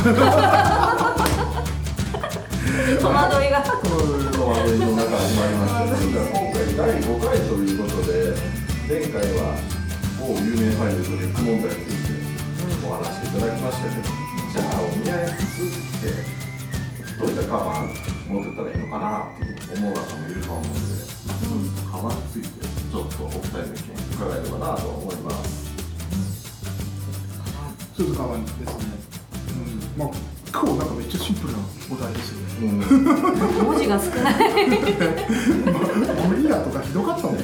戸惑いが戸惑いの中始まりました今回第5回ということで前回は某有名俳優とリュック問題についてお話しいただきましたけどじゃあお見合い普通ってどういったカバン持ってたらいいのかなって思う方もいると思うので、カバンについてちょっとお二人の意見伺えればなと思います。鈴川ですね。まあ今日なんかめっちゃシンプルなお題ですよね。うん文字が少ない。まあ無理だとかひどかったもんね。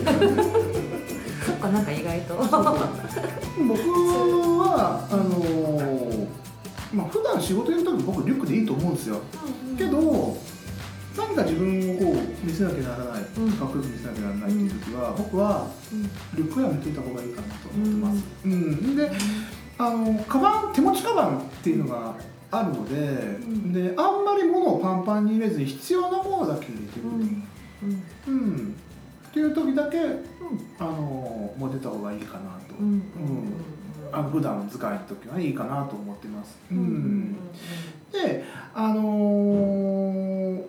そっかなんか意外と僕はあのーまあ普段仕事やるとき僕リュックでい。い。と思うんですよ。けど何か自分をこう見せなきゃならない、うんかっこよく見せなきゃならない。ってい。う時は、僕はリュックはやめとい。た方がい。い。かなと思ってます。うん、であのカバン手持ちカバンってい。うのがあるので,、ん。であんまり物をパンパンに入れずに必要なものだけ入れてくる、うん。うん。うん。っていう時だけあの持ってた方がいいかなと、うん。うん。あの普段の使いの時はいいかなと思ってます。ううん。んであのー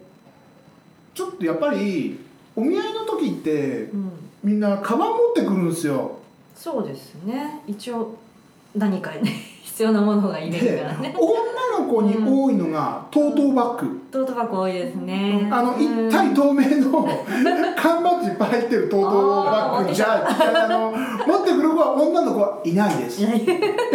ちょっとやっぱりお見合いの時ってうん。みんなカバン持ってくるんですよ。そうですね。一応何かね 必要なものが入れるでからね。女の子に多いのがトートバッグ。トートバッグ多いですね。あのうん。一体透明の 缶バッジいっぱい入ってるトートバッグ。じゃあの持ってくる子は女の子はいないです。いや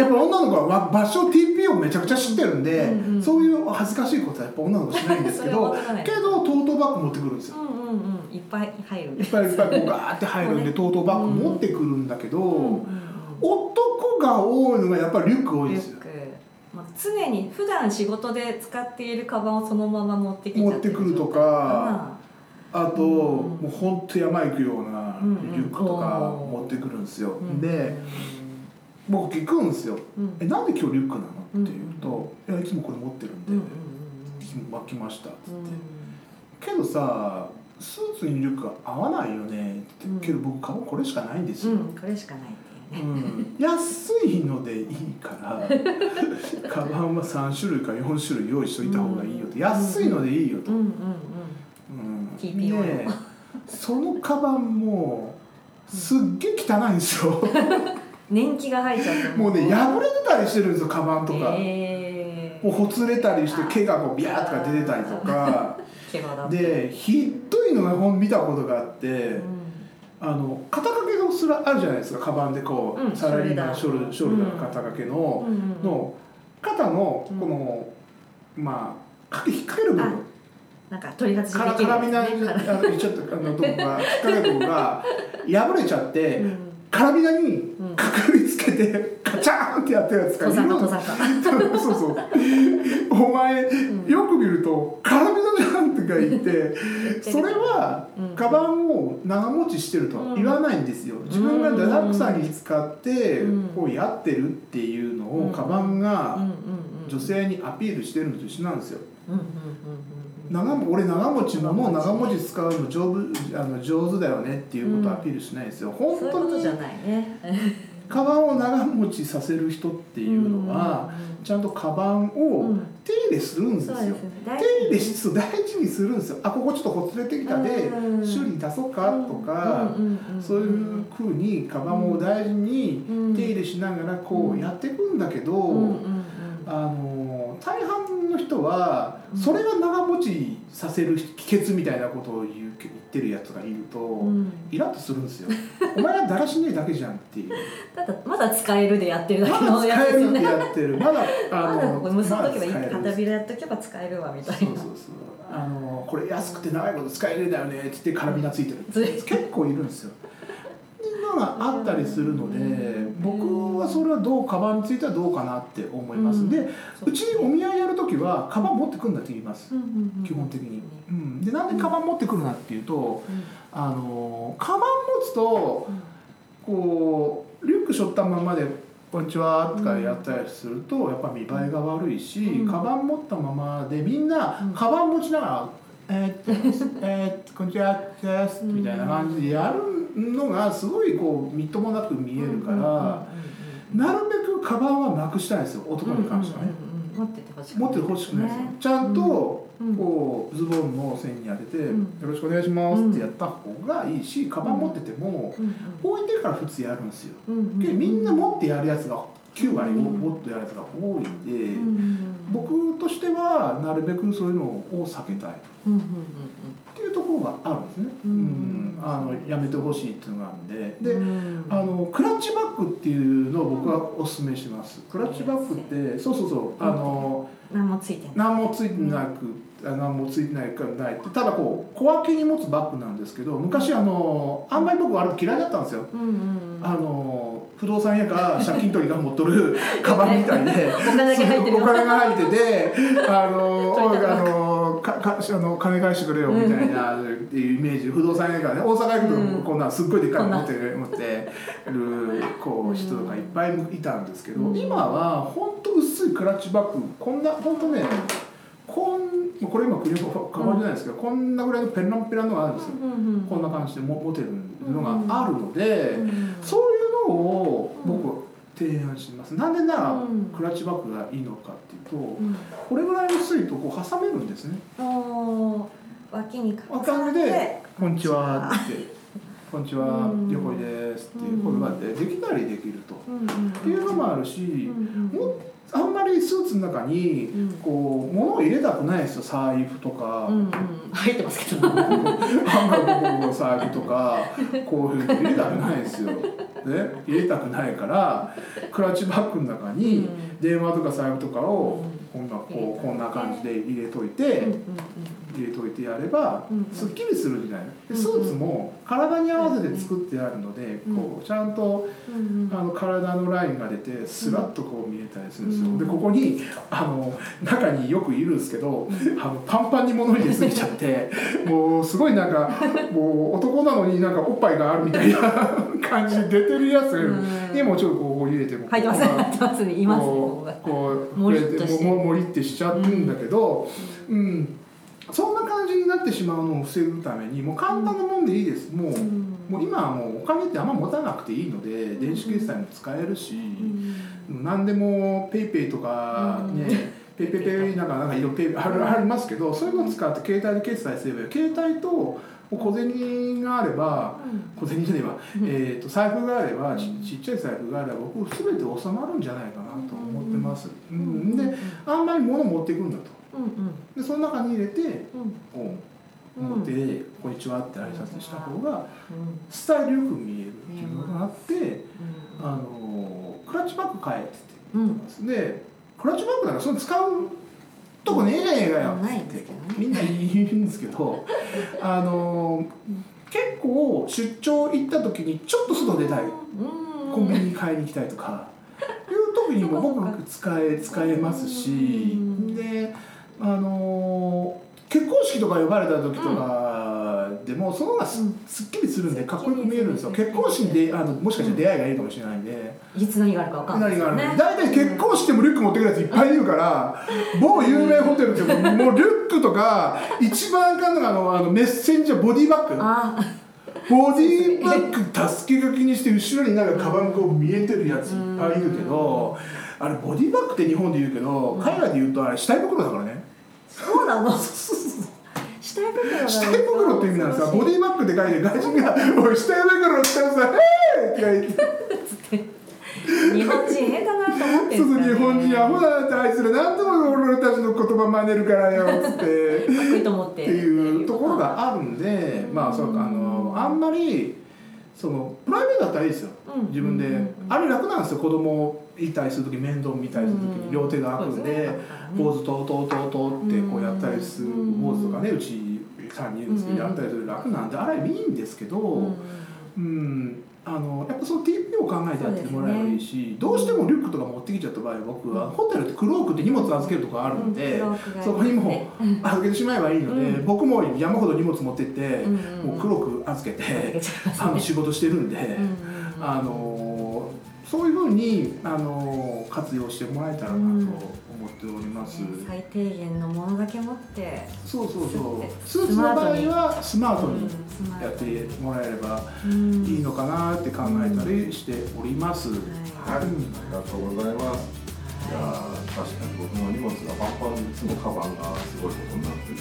っぱ女の子は場所 TP をめちゃくちゃ知ってるんで、うんうんそういう恥ずかしいことはやっぱ女の子しないんですけどけどトートバッグ持ってくるんですよ。うんうんうん。いっぱい入る。いっぱいいっぱいこうガーって入るんでトートバッグ持ってくるんだけど、男が多いのがやっぱりリュック多いですよ。常に普段仕事で使っているカバンをそのまま持ってきちゃ持ってくるとかあと、うん。もうほんと山行くようなうんうんリュックとか持ってくるんですよ。うん。で僕聞くんですよ。うん「えなんで今日リュックなの?」って言うと「いやいつもこれ持ってるんで、うんうん巻きました」っつって。うん。けどさスーツにリュックが合わないよねって、うん。けど僕カバンこれしかないんですよ、うん、これしかないうん。安いのでいいから カバンは3種類か4種類用意しといた方がいいよと、安いのでいいよと、うんうんうん。うん。TPO でそのカバンもすっげえ汚いんですよ。年季が入っちゃってもうね破れてたりしてるんですよカバンとか、え。ー、もうほつれたりして毛がこうビャーとか出てたりとか。でひどいのが本見たことがあって、うんあの肩掛けのすらあるじゃないですか。カバンでこう、うん。サラリーマンショルショルダー肩掛けの、うんうんの肩のうん。この、まあかけ引っ掛ける部分。なんか取り外しから絡みなあのちょっとあのとこが引っ掛ける部分が破れちゃって、うん。カラビナにうん。かかりつけてカチャーンってやったやつが登いる坂登坂そうそう。お前、ん。よく見るとカラビナじゃんとか言ってそれはうんカバンを長持ちしてるとは言わないんですよ、自分が堕落さに使ってうん。こうやってるっていうのうんをカバンが女性にアピールしてるのと一緒なんですよ。長も俺長持ち物を長持ち使うの上手あの上手だよねっていうことをアピールしないですよ、うん本当にじゃないね カバンを長持ちさせる人っていうのは、ちゃんとカバンをうん。手入れするんですよ、そうですね。大手入れしそう大事にするんですよ。あここちょっとほつれてきたでうん。修理に出そうかとか、うん。うんんそういうふうにカバンを大事にうん。手入れしながらこうやっていくんだけど、うんうんうんあの大半の人はうん。それが長持ちさせる秘訣みたいなことを言う言ってるやつがいると、うん。イラッとするんですよ。お前はだらしねえだけじゃんっていう。ただまだ使えるでやってるだまけのだ使えるってやつでやってる。まだあ まだ結んどけばいい。まだ使える片びらやっとけば使えるわみたいな。そうそうそう。あのこれ安くて長いこと使えるんだよねって言ってカラビナついてる。つい。結構いるんですよのがあったりするので僕はそれはどうカバンについてはどうかなって思います、うん。でうちにお見合いやる時はカバン持ってくんだって言います。基本的に、うん、でなんでカバン持ってくるなっていうとうん。あのカバン持つとこうリュック背負ったままで「こんにちは」とかやったりするとやっぱ見栄えが悪いし、うん。カバン持ったままでみんなうん。カバン持ちながら「えー、えー、こんにちはです」みたいな感じでやるのがすごいこうみっともなく見えるから、なるべくカバンはなくしたいんですよ男に関してはね。うんうんうんうん。持っててほしく持っててほしくないですよ、ちゃんとうんこうズボンの線に当てて、うん。よろしくお願いしますってやった方がいいし、カバン持ってても、うん置いてから普通やるんですよ、うんうんでみんな持ってやるやつが9割うんもっとやるやつが多いんで、うんうん僕としてはなるべくそういうのを避けたいうんうんっていうところがあるんですね、うんうんあのやめてほしいっていうのがあるんで。で、うん。あのクラッチバッグっていうのを僕はおすすめします。クラッチバッグってそうそうそうあの何もついてない。何もついてなくあ何もついてないからないって。ただこう小分けに持つバッグなんですけど昔あのあんまり僕あれ嫌いだったんですよ。うんうんうん。あの不動産屋が借金取りが持っとる カバンみたいで。お金が入っててあの かかあの金返してくれよみたいなっていうイメージ不動産屋がね大阪行くうん。とこんなすっごいでっかいの持ってる持ってるこう人とかいっぱいいたんですけど、うん。今は本当薄いクラッチバッグこんな本当ねこんこれ今国のカバンじゃないですけど、こんなぐらいのペランペランのがあるんですよ、うんうんこんな感じでも持てるのがあるので、うん。そういうのを僕は提案します。なんでならうん。クラッチバッグがいいのかっていうとうん。これぐらい薄いとこう挟めるんですね。おー脇におかげで「こんにちは」って「こんにちは。うん。横井です」っていううん。ことがあってできたりできると。うんうんっていうのもあるしうんうんもあんまりスーツの中にうん。こう物を入れたくないですよ財布とか。うんうん。入ってますけど。あんまり僕も財布とかこういうの入れたくないですよ。ね、入れたくないからクラッチバッグの中に電話とか財布とかをこんなこうこんな感じで入れといて入れといてやればうんすっきりするんじゃな。いでうんスーツも体に合わせて作ってあるのでうんこうちゃんとあの体のラインが出てスラッとこう見えたりするんですうんよでここにあの中によくいるんですけどあのパンパンに物入れすぎちゃってもうすごいなんかもう男なのになんかおっぱいがあるみたいな感じで出てるやつがいる。うん。でもうちょっとこう入れても入ってます。入ますね。いますね。ここがこうこうもりってもももりってしちゃうんだけど、うん。そんな感じになってしまうのを防ぐためにもう簡単なもんでいいです。もう,、うん。もう今はもうお金ってあんま持たなくていいので電子決済も使えるし、うん。何でも PayPay とかね、 PayPay ペイなんかなんかいろいろペイあるありますけどそういうのを使って携帯で決済すれば携帯と小銭があれば小銭じゃねえわ、えー、と財布があればちちっちゃい財布があれば僕全て収まるんじゃないかなと思ってます、うん、であんまり物持っていくんだと。うんうん。でその中に入れてうん。こううん持って「こんにちは」って挨拶した方がうん。スタイルよく見えるっていうのがあってうあのクラッチバッグ買えってんうん言ってます。でクラッチバッグなんかそれ使うとこねえじゃねえかよ。ないんってみんな言うんですけど あの結構出張行った時にちょっと外出たい。うん。コンビニに買いに行きたいとか。いう時にも僕使え使えますし。うん。であの結婚式とか呼ばれた時とかでもその方がすっきりするんでかっこよく見えるんですよ。結婚式であのもしかして出会いがいいかもしれないんで。いつ何があるかわかんない何があるのね。大体結婚式でもリュック持ってくるやついっぱいいるから 某有名ホテルって もうリュックとか一番あかんのがあのあのメッセンジャーボディバッグ。あボディバッグたすきがけにして後ろになんかカバンこう見えてるやついっぱいいるけどあれボディバッグって日本で言うけど海外で言うとあれ下袋だからねそうなの？下袋だよ下袋って意味なんですよボディバッグって書いて外人が「おい下袋してるさへー!」って言って。日本人変だなと思ってそうそうんですかね日本人アホだなってあいつら何でも俺たちの言葉真似るからよっつって。かっこいいと思っってていうところがあるんで、まあそうかあのあんまりそのプライベートだったらいいですよ、うん。自分で、うんあれ楽なんですよ。子供いたりする時面倒見たりする時に両手が開くん。で、ポーズととととってこうやったりする。うんポーズとかねうち3人ですけどやったりする楽なんであれいいんですけど、うん。うん、あのやっぱその TP を考えてやってもらえばいいし、どうしてもリュックとか持ってきちゃった場合僕はホテルってクロークって荷物預けるとこあるんで、そこにも預けてしまえばいいので、うん。僕も山ほど荷物持ってって、うん。もう黒く預けて、あの仕事してるんで、あのそういうふうにあの活用してもらえたらなと思っております。最低限のものだけ持ってそうそうそう。ススーツの場合マートに。はスマートに。やってもらえればうん。いいのかなって考えたりしております。はい。はい、ありがとうございます。い。やー確かに僕も荷物がパンパンでいつもカバンがすごいことになってる。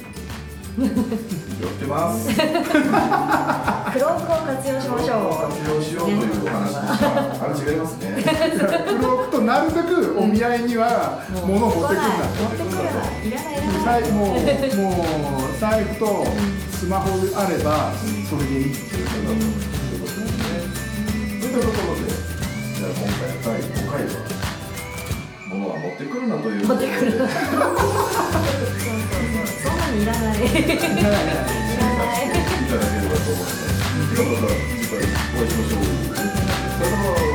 気をつけます。クロークを活用しましょう。活用しようというお話でした。あれ違いますねなるべくお見合いには物を持ってくるんだ持ってくるないらないいらない財もうもう財布とスマホあればそれでいいっていうそういうことですねというところでじゃあ今回第5回は物は持ってくるなという持ってくる。そうそんなにいらない。いらない。いただければと思います。次回お会いしましょう。